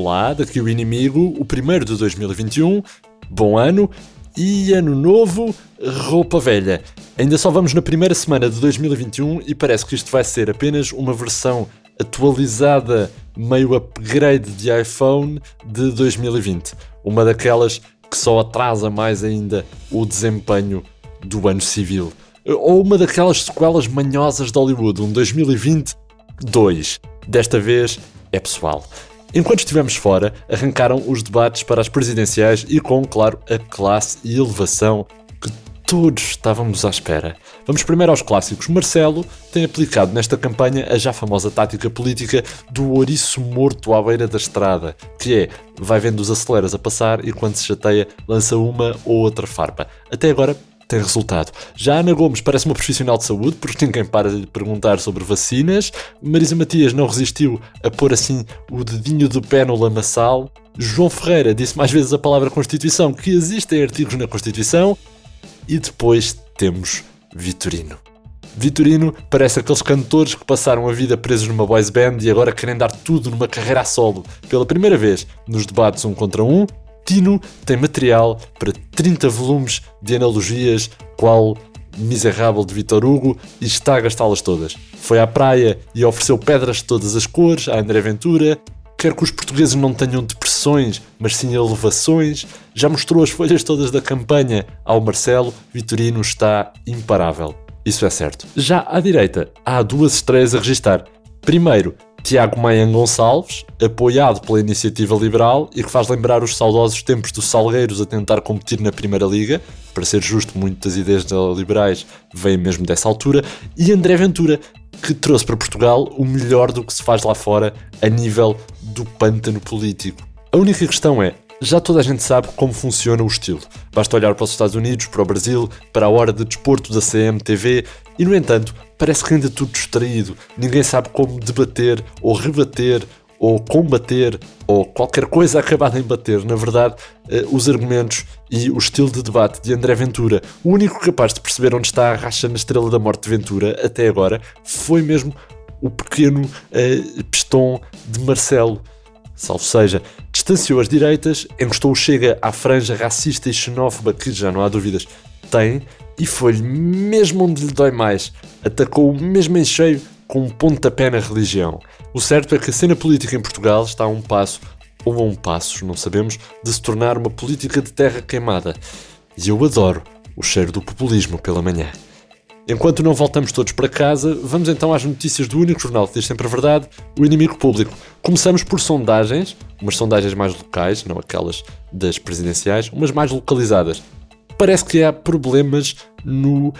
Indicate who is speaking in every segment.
Speaker 1: Olá, daqui o inimigo, o primeiro de 2021. Bom ano e ano novo, roupa velha. Ainda só vamos na primeira semana de 2021 e parece que isto vai ser apenas uma versão atualizada, meio upgrade de iPhone de 2020. Uma daquelas que só atrasa mais ainda o desempenho do ano civil. Ou uma daquelas sequelas manhosas de Hollywood, um 2022. Desta vez é pessoal. Enquanto estivemos fora, arrancaram os debates para as presidenciais e com, claro, a classe e elevação que todos estávamos à espera. Vamos primeiro aos clássicos. Marcelo tem aplicado nesta campanha a já famosa tática política do ouriço morto à beira da estrada, que é, vai vendo os aceleras a passar e quando se chateia lança uma ou outra farpa. Até agora tem resultado. Já Ana Gomes parece uma profissional de saúde, porque ninguém para de perguntar sobre vacinas. Marisa Matias não resistiu a pôr assim o dedinho do pé no lamaçal. João Ferreira disse mais vezes a palavra Constituição, que existem artigos na Constituição. E depois temos Vitorino. Vitorino parece aqueles cantores que passaram a vida presos numa boys band e agora querem dar tudo numa carreira a solo. Pela primeira vez nos debates um contra um, Tino tem material para 30 volumes de analogias, qual Miserável de Vitor Hugo, e está a gastá-las todas. Foi à praia e ofereceu pedras de todas as cores a André Ventura. Quer que os portugueses não tenham depressões, mas sim elevações. Já mostrou as folhas todas da campanha ao Marcelo. Vitorino está imparável. Isso é certo. Já à direita, há duas estreias a registar. Primeiro, Tiago Maia Gonçalves, apoiado pela Iniciativa Liberal e que faz lembrar os saudosos tempos dos Salgueiros a tentar competir na Primeira Liga. Para ser justo, muitas ideias liberais vêm mesmo dessa altura. E André Ventura, que trouxe para Portugal o melhor do que se faz lá fora a nível do pântano político. A única questão é, já toda a gente sabe como funciona o estilo. Basta olhar para os Estados Unidos, para o Brasil, para a hora de desporto da CMTV e, no entanto, parece que ainda tudo distraído. Ninguém sabe como debater ou rebater ou combater ou qualquer coisa acabada em bater. Na verdade, eh, os argumentos e o estilo de debate de André Ventura, o único capaz de perceber onde está a racha na estrela da morte de Ventura até agora, foi mesmo o pequeno uh, pistão de Marcelo. Salvo seja, distanciou as direitas, encostou o Chega à franja racista e xenófoba que, já não há dúvidas, tem, e foi-lhe mesmo onde lhe dói mais. Atacou-o mesmo em cheio com um pontapé na religião. O certo é que a cena política em Portugal está a um passo, ou a um passo, não sabemos, de se tornar uma política de terra queimada. E eu adoro o cheiro do populismo pela manhã. Enquanto não voltamos todos para casa, vamos então às notícias do único jornal que diz sempre a verdade, o inimigo público. Começamos por sondagens, umas sondagens mais locais, não aquelas das presidenciais, umas mais localizadas. Parece que há problemas no uh,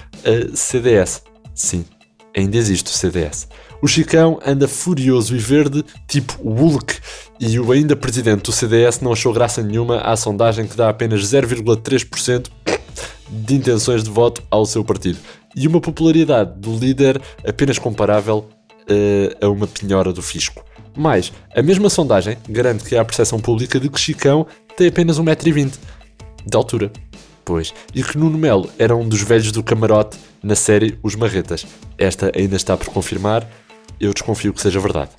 Speaker 1: CDS. Sim, ainda existe o CDS. O Chicão anda furioso e verde, tipo Hulk, e o ainda presidente do CDS não achou graça nenhuma à sondagem que dá apenas 0,3% de intenções de voto ao seu partido e uma popularidade do líder apenas comparável uh, a uma penhora do fisco. Mais, a mesma sondagem garante que há a percepção pública de que Chicão tem apenas 1,20m de altura. Pois, e que Nuno Melo era um dos velhos do camarote na série Os Marretas. Esta ainda está por confirmar, eu desconfio que seja verdade.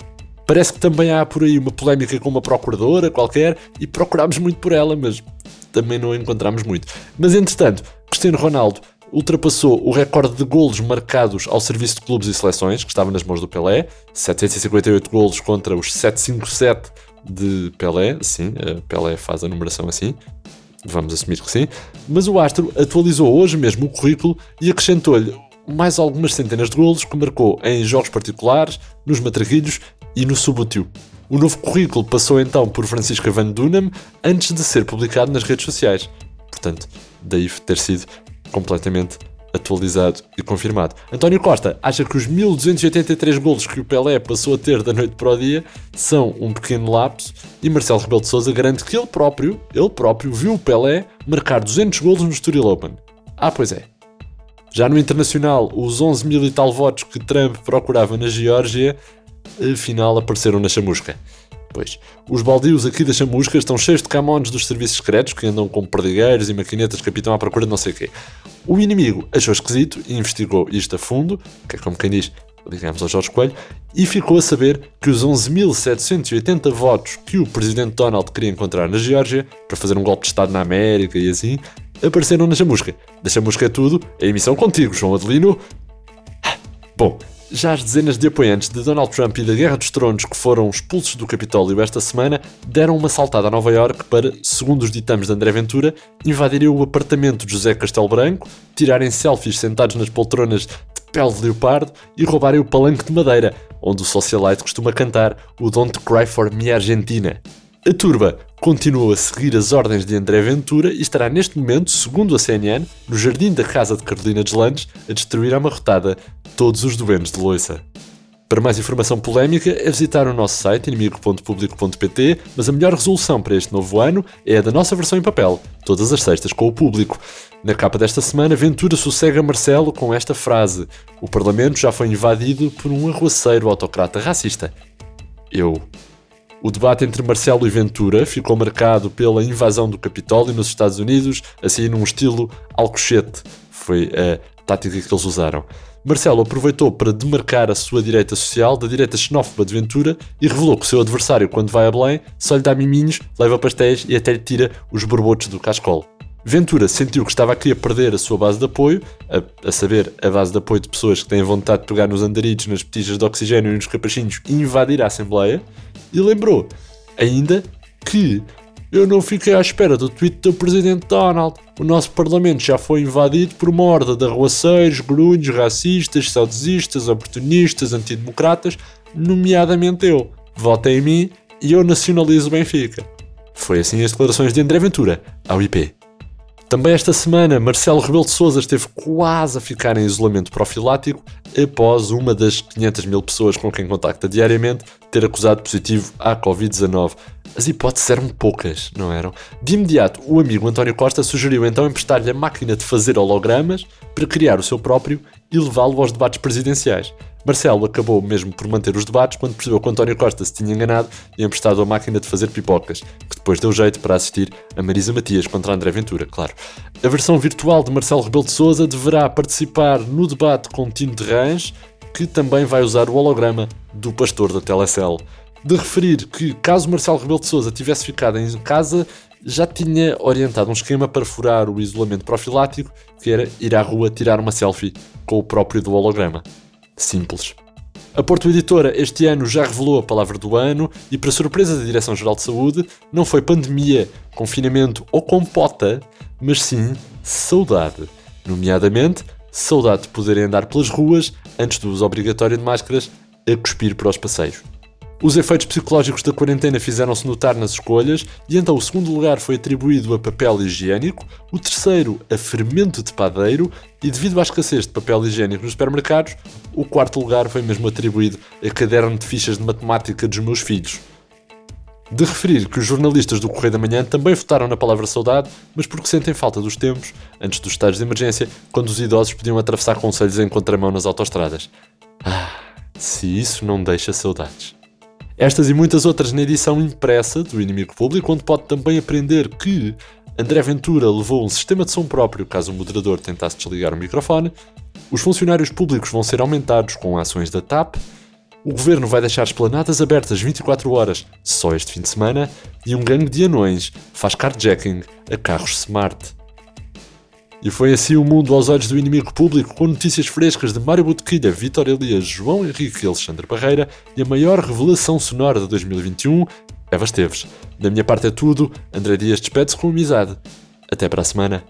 Speaker 1: Parece que também há por aí uma polémica com uma procuradora qualquer e procurámos muito por ela, mas também não encontramos muito. Mas entretanto, Cristiano Ronaldo ultrapassou o recorde de golos marcados ao serviço de clubes e seleções, que estava nas mãos do Pelé, 758 golos contra os 757 de Pelé, sim, Pelé faz a numeração assim, vamos assumir que sim, mas o Astro atualizou hoje mesmo o currículo e acrescentou-lhe mais algumas centenas de golos que marcou em jogos particulares, nos matraquilhos e no subútil. O novo currículo passou então por Francisco Van Dunham antes de ser publicado nas redes sociais. Portanto, daí ter sido completamente atualizado e confirmado. António Costa acha que os 1283 golos que o Pelé passou a ter da noite para o dia são um pequeno lapso e Marcelo Rebelo de Sousa garante que ele próprio, ele próprio viu o Pelé marcar 200 golos no Estoril Open. Ah, pois é. Já no Internacional, os 11 mil e tal votos que Trump procurava na Geórgia, afinal apareceram na chamusca. Pois, os baldios aqui da chamusca estão cheios de camões dos serviços secretos que andam com perdigueiros e maquinetas que capitão à procura de não sei o quê. O inimigo achou esquisito e investigou isto a fundo, que é como quem diz, ligamos ao Jorge Coelho, e ficou a saber que os 11.780 votos que o presidente Donald queria encontrar na Geórgia para fazer um golpe de Estado na América e assim, apareceram na chamusca. Da chamusca é tudo, a emissão contigo, João Adelino. Bom, já as dezenas de apoiantes de Donald Trump e da Guerra dos Tronos que foram expulsos do Capitólio esta semana deram uma saltada a Nova York para, segundo os ditames de André Ventura, invadirem o apartamento de José Castelo Branco, tirarem selfies sentados nas poltronas de pele de leopardo e roubarem o palanque de madeira, onde o socialite costuma cantar o Don't Cry for Me Argentina. A turba continuou a seguir as ordens de André Ventura e estará neste momento, segundo a CNN, no jardim da casa de Carolina Deslandes, a destruir à marrotada todos os doentes de loiça. Para mais informação polémica é visitar o nosso site inimigo.publico.pt, mas a melhor resolução para este novo ano é a da nossa versão em papel, todas as sextas com o público. Na capa desta semana, Ventura sossega Marcelo com esta frase: O Parlamento já foi invadido por um arruaceiro autocrata racista. Eu o debate entre Marcelo e Ventura ficou marcado pela invasão do Capitólio nos Estados Unidos, assim num estilo alcochete. Foi a tática que eles usaram. Marcelo aproveitou para demarcar a sua direita social da direita xenófoba de Ventura e revelou que o seu adversário, quando vai a Belém, só lhe dá miminhos, leva pastéis e até lhe tira os borbotos do cascol. Ventura sentiu que estava aqui a perder a sua base de apoio, a, a, saber, a base de apoio de pessoas que têm vontade de pegar nos andaritos, nas petijas de oxigênio e nos capachinhos e invadir a Assembleia, e lembrou ainda que eu não fiquei à espera do tweet do Presidente Donald. O nosso Parlamento já foi invadido por uma horda de arruaceiros, grunhos, racistas, saudosistas, oportunistas, antidemocratas, nomeadamente eu. Votem em mim e eu nacionalizo Benfica. Foi assim as declarações de André Ventura ao IP. Também esta semana, Marcelo Rebelo de Sousa esteve quase a ficar em isolamento profilático após uma das 500 mil pessoas com quem contacta diariamente ter acusado positivo à Covid-19. As hipóteses eram poucas, não eram? De imediato, o amigo António Costa sugeriu então emprestar-lhe a máquina de fazer hologramas para criar o seu próprio e levá-lo aos debates presidenciais. Marcelo acabou mesmo por manter os debates quando percebeu que António Costa se tinha enganado e emprestado a máquina de fazer pipocas, que depois deu jeito para assistir a Marisa Matias contra André Ventura, claro. A versão virtual de Marcelo Rebelo de Sousa deverá participar no debate com Tino de Rãs, que também vai usar o holograma do pastor da Telecel. De referir que, caso Marcelo Rebelo de Sousa tivesse ficado em casa, já tinha orientado um esquema para furar o isolamento profilático, que era ir à rua tirar uma selfie com o próprio do holograma simples. A Porto Editora este ano já revelou a palavra do ano e, para surpresa da Direção-Geral de Saúde, não foi pandemia, confinamento ou compota, mas sim saudade. Nomeadamente, saudade de poderem andar pelas ruas antes do uso obrigatório de máscaras a cuspir para os passeios. Os efeitos psicológicos da quarentena fizeram-se notar nas escolhas e então o segundo lugar foi atribuído a papel higiênico, o terceiro a fermento de padeiro e devido à escassez de papel higiênico nos supermercados, o quarto lugar foi mesmo atribuído a caderno de fichas de matemática dos meus filhos. De referir que os jornalistas do Correio da Manhã também votaram na palavra saudade, mas porque sentem falta dos tempos, antes dos estados de emergência, quando os idosos podiam atravessar conselhos em contramão nas autostradas. Ah, se isso não deixa saudades. Estas e muitas outras na edição impressa do Inimigo Público, onde pode também aprender que André Ventura levou um sistema de som próprio caso o moderador tentasse desligar o microfone, os funcionários públicos vão ser aumentados com ações da TAP, o governo vai deixar esplanadas abertas 24 horas só este fim de semana e um gangue de anões faz carjacking a carros smart. E foi assim o mundo aos olhos do inimigo público, com notícias frescas de Mário Botequilha, Vitor Elias, João Henrique e Alexandre Barreira e a maior revelação sonora de 2021, Eva Esteves. Da minha parte é tudo, André Dias despede-se com amizade. Até para a semana.